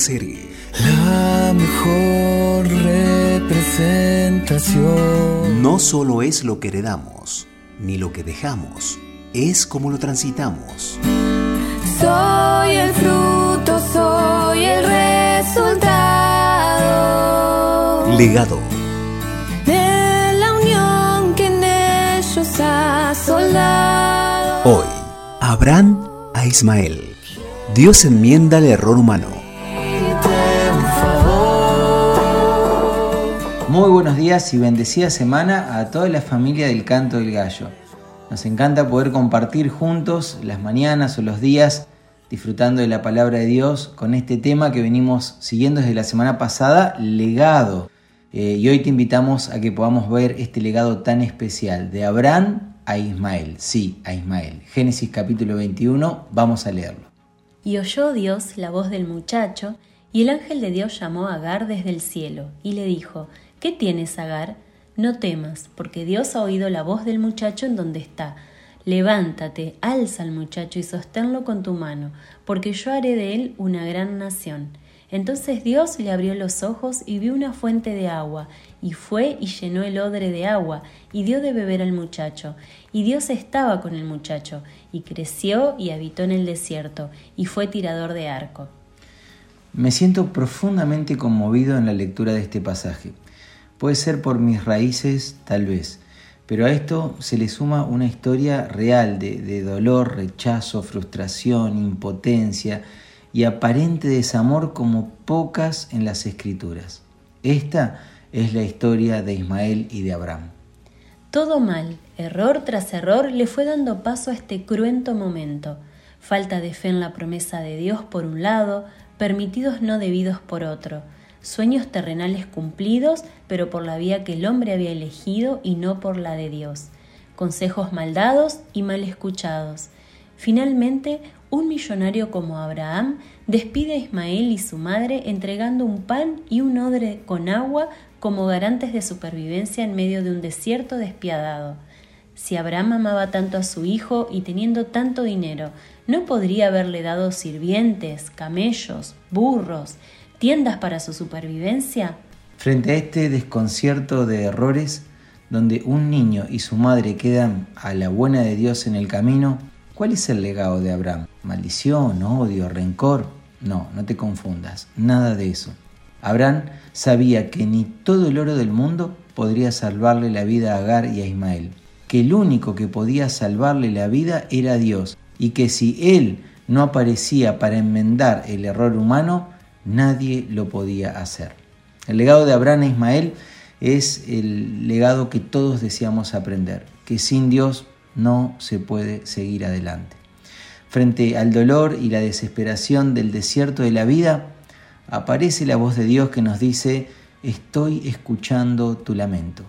serie. La mejor representación. No solo es lo que heredamos, ni lo que dejamos, es como lo transitamos. Soy el fruto, soy el resultado. Legado. De la unión que en ellos ha soldado. Hoy, Abraham a Ismael. Dios enmienda el error humano. Muy buenos días y bendecida semana a toda la familia del Canto del Gallo. Nos encanta poder compartir juntos las mañanas o los días disfrutando de la palabra de Dios con este tema que venimos siguiendo desde la semana pasada, legado. Eh, y hoy te invitamos a que podamos ver este legado tan especial de Abraham a Ismael. Sí, a Ismael. Génesis capítulo 21, vamos a leerlo. Y oyó Dios la voz del muchacho, y el ángel de Dios llamó a Agar desde el cielo, y le dijo, ¿Qué tienes, Agar? No temas, porque Dios ha oído la voz del muchacho en donde está. Levántate, alza al muchacho y sosténlo con tu mano, porque yo haré de él una gran nación. Entonces Dios le abrió los ojos y vio una fuente de agua, y fue y llenó el odre de agua, y dio de beber al muchacho. Y Dios estaba con el muchacho, y creció y habitó en el desierto, y fue tirador de arco. Me siento profundamente conmovido en la lectura de este pasaje. Puede ser por mis raíces, tal vez, pero a esto se le suma una historia real de, de dolor, rechazo, frustración, impotencia y aparente desamor como pocas en las escrituras. Esta es la historia de Ismael y de Abraham. Todo mal, error tras error, le fue dando paso a este cruento momento. Falta de fe en la promesa de Dios por un lado, permitidos no debidos por otro sueños terrenales cumplidos, pero por la vía que el hombre había elegido y no por la de Dios, consejos mal dados y mal escuchados. Finalmente, un millonario como Abraham despide a Ismael y su madre entregando un pan y un odre con agua como garantes de supervivencia en medio de un desierto despiadado. Si Abraham amaba tanto a su hijo y teniendo tanto dinero, ¿no podría haberle dado sirvientes, camellos, burros, tiendas para su supervivencia? Frente a este desconcierto de errores, donde un niño y su madre quedan a la buena de Dios en el camino, ¿cuál es el legado de Abraham? ¿Maldición, odio, rencor? No, no te confundas, nada de eso. Abraham sabía que ni todo el oro del mundo podría salvarle la vida a Agar y a Ismael, que el único que podía salvarle la vida era Dios, y que si él no aparecía para enmendar el error humano, Nadie lo podía hacer. El legado de Abraham e Ismael es el legado que todos deseamos aprender, que sin Dios no se puede seguir adelante. Frente al dolor y la desesperación del desierto de la vida, aparece la voz de Dios que nos dice, estoy escuchando tu lamento.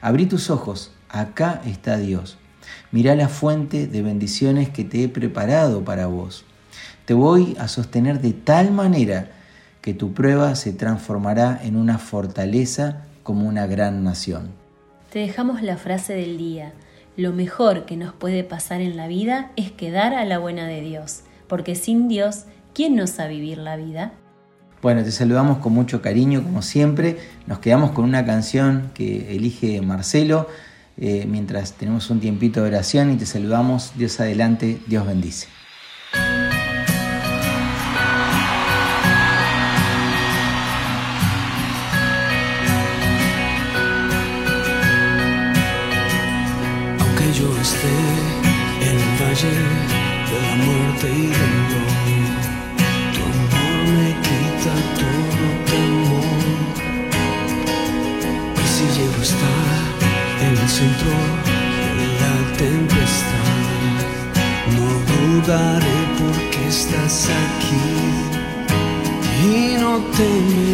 Abrí tus ojos, acá está Dios. Mira la fuente de bendiciones que te he preparado para vos. Te voy a sostener de tal manera que tu prueba se transformará en una fortaleza como una gran nación. Te dejamos la frase del día. Lo mejor que nos puede pasar en la vida es quedar a la buena de Dios, porque sin Dios, ¿quién nos sabe vivir la vida? Bueno, te saludamos con mucho cariño, como siempre. Nos quedamos con una canción que elige Marcelo eh, mientras tenemos un tiempito de oración y te saludamos. Dios adelante, Dios bendice. Valle de la muerte y del dolor. Tu amor me quita todo temor. Y si llego a estar en el centro de la tempestad, no dudaré porque estás aquí y no temeré.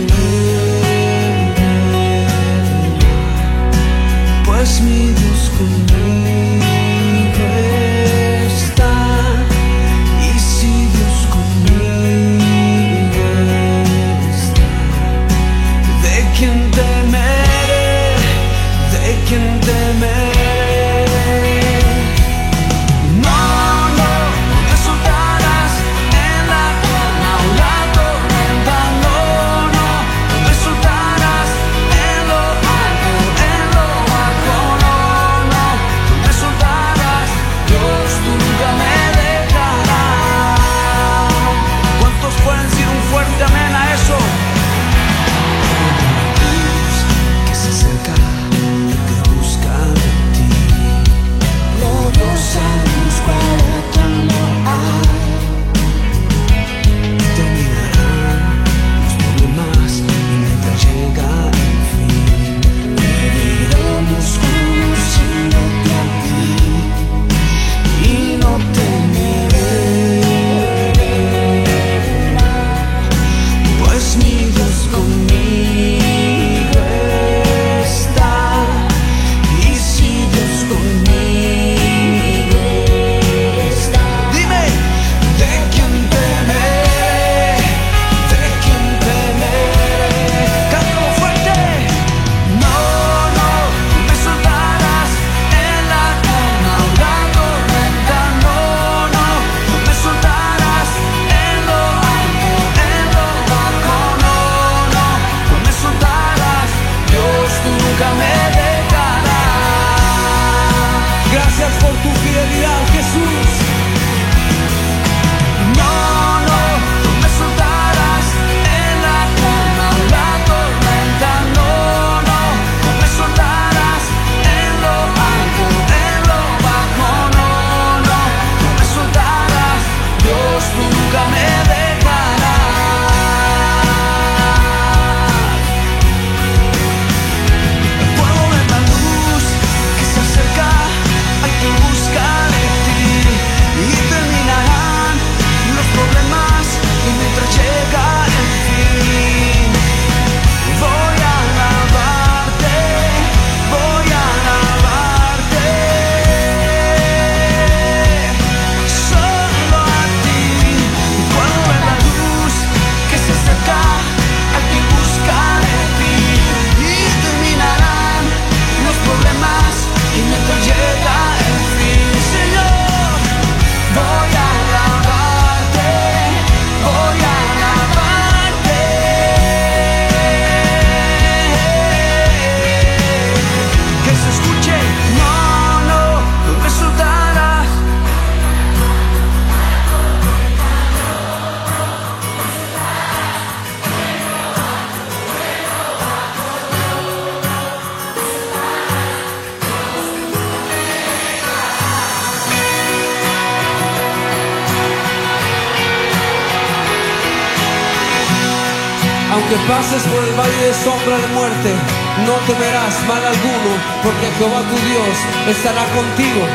Aunque pases por el valle de sombra de muerte, no temerás mal alguno, porque Jehová tu Dios estará contigo.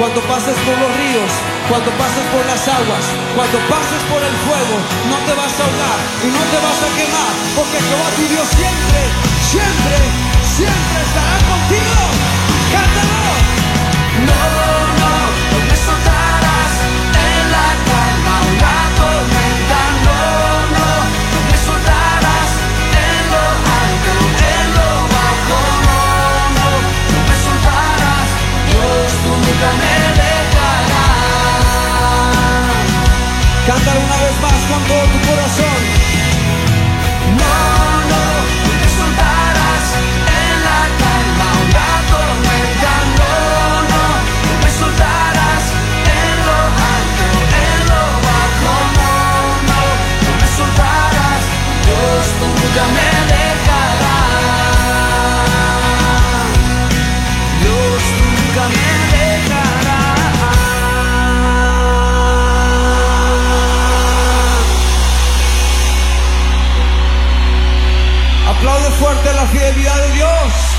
Cuando pases por los ríos, cuando pases por las aguas, cuando pases por el fuego, no te vas a ahogar y no te vas a quemar, porque Jehová tu Dios siempre, siempre, siempre estará contigo. Cántalo. No. Aplaude fuerte la fidelidad de Dios.